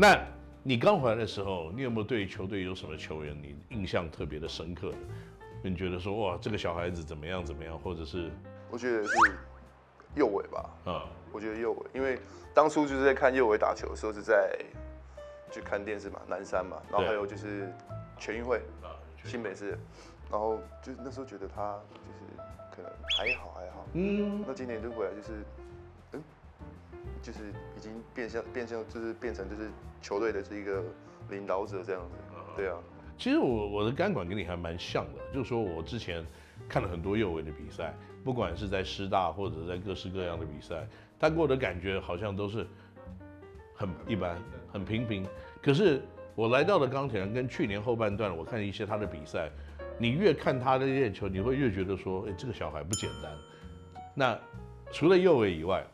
那你刚回来的时候，你有没有对球队有什么球员你印象特别的深刻的？你觉得说哇，这个小孩子怎么样怎么样，或者是？我觉得是右伟吧。嗯，我觉得右伟，因为当初就是在看右伟打球的时候是在去看电视嘛，南山嘛，然后还有就是全运会，新北市，然后就那时候觉得他就是可能还好还好。嗯。那今年就回来就是，嗯，就是已经变相变相就是变成就是球队的这一个领导者这样子。对啊。其实我我的钢管跟你还蛮像的，就是说我之前看了很多右伟的比赛，不管是在师大或者在各式各样的比赛，他给我的感觉好像都是很一般、很平平。可是我来到了钢铁人，跟去年后半段我看一些他的比赛，你越看他的练球，你会越觉得说，哎，这个小孩不简单。那除了右卫以外，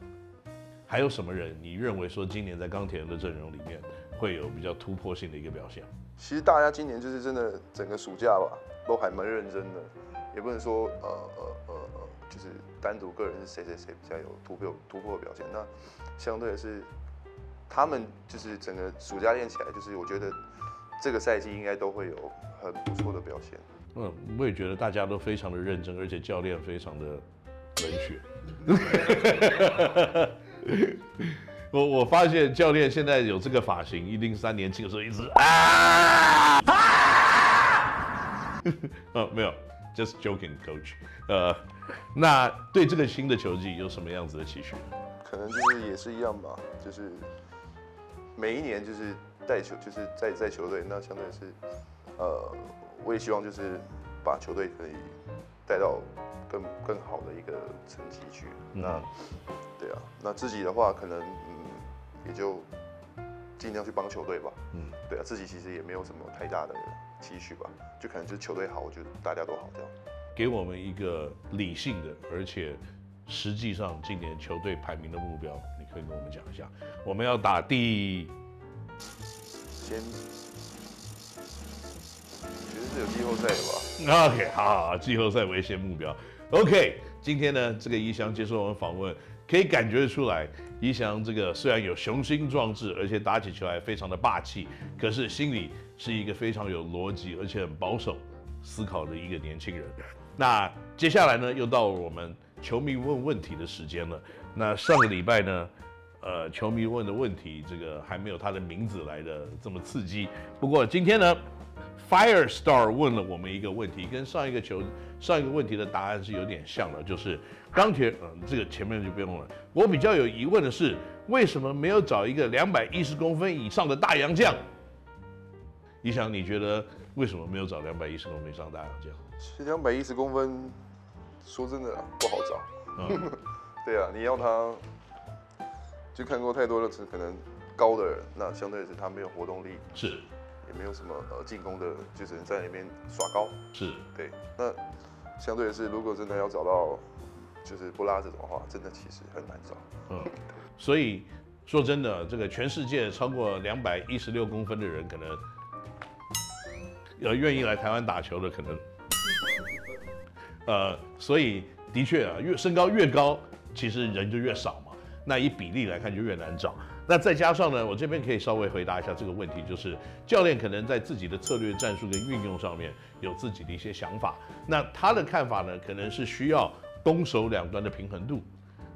还有什么人你认为说今年在钢铁人的阵容里面会有比较突破性的一个表现？其实大家今年就是真的整个暑假吧，都还蛮认真的，也不能说呃呃呃呃，就是单独个人是谁谁谁比较有突破突破的表现。那相对的是，他们就是整个暑假练起来，就是我觉得这个赛季应该都会有很不错的表现。嗯，我也觉得大家都非常的认真，而且教练非常的冷血。我我发现教练现在有这个发型，一定三年轻的时候一直啊啊，哦，没有，just joking，coach。呃，那对这个新的球季有什么样子的期许？可能就是也是一样吧，就是每一年就是带球，就是在在球队，那相对是，呃，我也希望就是把球队可以带到更更好的一个成绩去。那，对啊，那自己的话可能嗯。也就尽量去帮球队吧。嗯，对啊，自己其实也没有什么太大的期许吧，就可能就是球队好，我觉得大家都好这样。给我们一个理性的，而且实际上今年球队排名的目标，你可以跟我们讲一下。我们要打第，先，觉得是有季后赛的吧？OK，好，好，季后赛为先目标。OK，今天呢，这个一翔接受我们访问。可以感觉出来，一翔这个虽然有雄心壮志，而且打起球来非常的霸气，可是心里是一个非常有逻辑，而且很保守思考的一个年轻人。那接下来呢，又到了我们球迷问问题的时间了。那上个礼拜呢，呃，球迷问的问题，这个还没有他的名字来的这么刺激。不过今天呢，Firestar 问了我们一个问题，跟上一个球上一个问题的答案是有点像的，就是。钢铁，嗯，这个前面就不用了。我比较有疑问的是，为什么没有找一个两百一十公分以上的大洋将？你想，你觉得为什么没有找两百一十公分以上的大洋将？其实两百一十公分，说真的不好找。嗯、对啊，你要他，就看过太多的可能高的人，那相对的是他没有活动力，是，也没有什么呃进攻的，就只能在那边耍高。是，对。那相对的是，如果真的要找到。就是不拉这种话，真的其实很难找。嗯，所以说真的，这个全世界超过两百一十六公分的人，可能呃愿意来台湾打球的，可能，呃，所以的确啊，越身高越高，其实人就越少嘛。那以比例来看，就越难找。那再加上呢，我这边可以稍微回答一下这个问题，就是教练可能在自己的策略、战术跟运用上面有自己的一些想法。那他的看法呢，可能是需要。攻守两端的平衡度，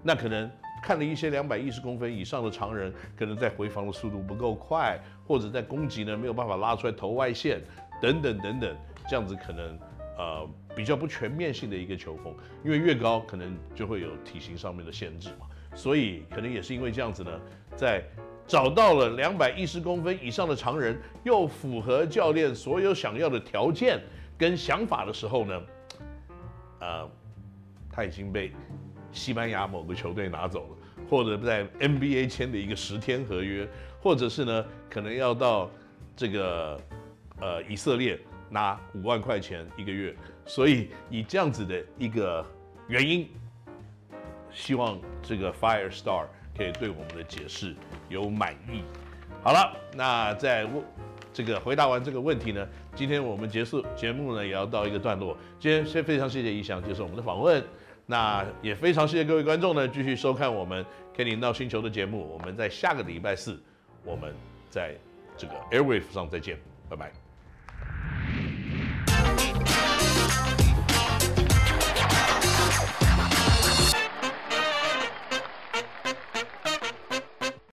那可能看了一些两百一十公分以上的长人，可能在回防的速度不够快，或者在攻击呢没有办法拉出来投外线，等等等等，这样子可能呃比较不全面性的一个球风，因为越高可能就会有体型上面的限制嘛，所以可能也是因为这样子呢，在找到了两百一十公分以上的长人，又符合教练所有想要的条件跟想法的时候呢，呃。他已经被西班牙某个球队拿走了，或者在 NBA 签的一个十天合约，或者是呢，可能要到这个呃以色列拿五万块钱一个月。所以以这样子的一个原因，希望这个 Firestar 可以对我们的解释有满意。好了，那在问这个回答完这个问题呢，今天我们结束节目呢也要到一个段落。今天先非常谢谢一翔接受我们的访问。那也非常谢谢各位观众呢，继续收看我们《Kenny 骂星球》的节目。我们在下个礼拜四，我们在这个 Airwave 上再见，拜拜。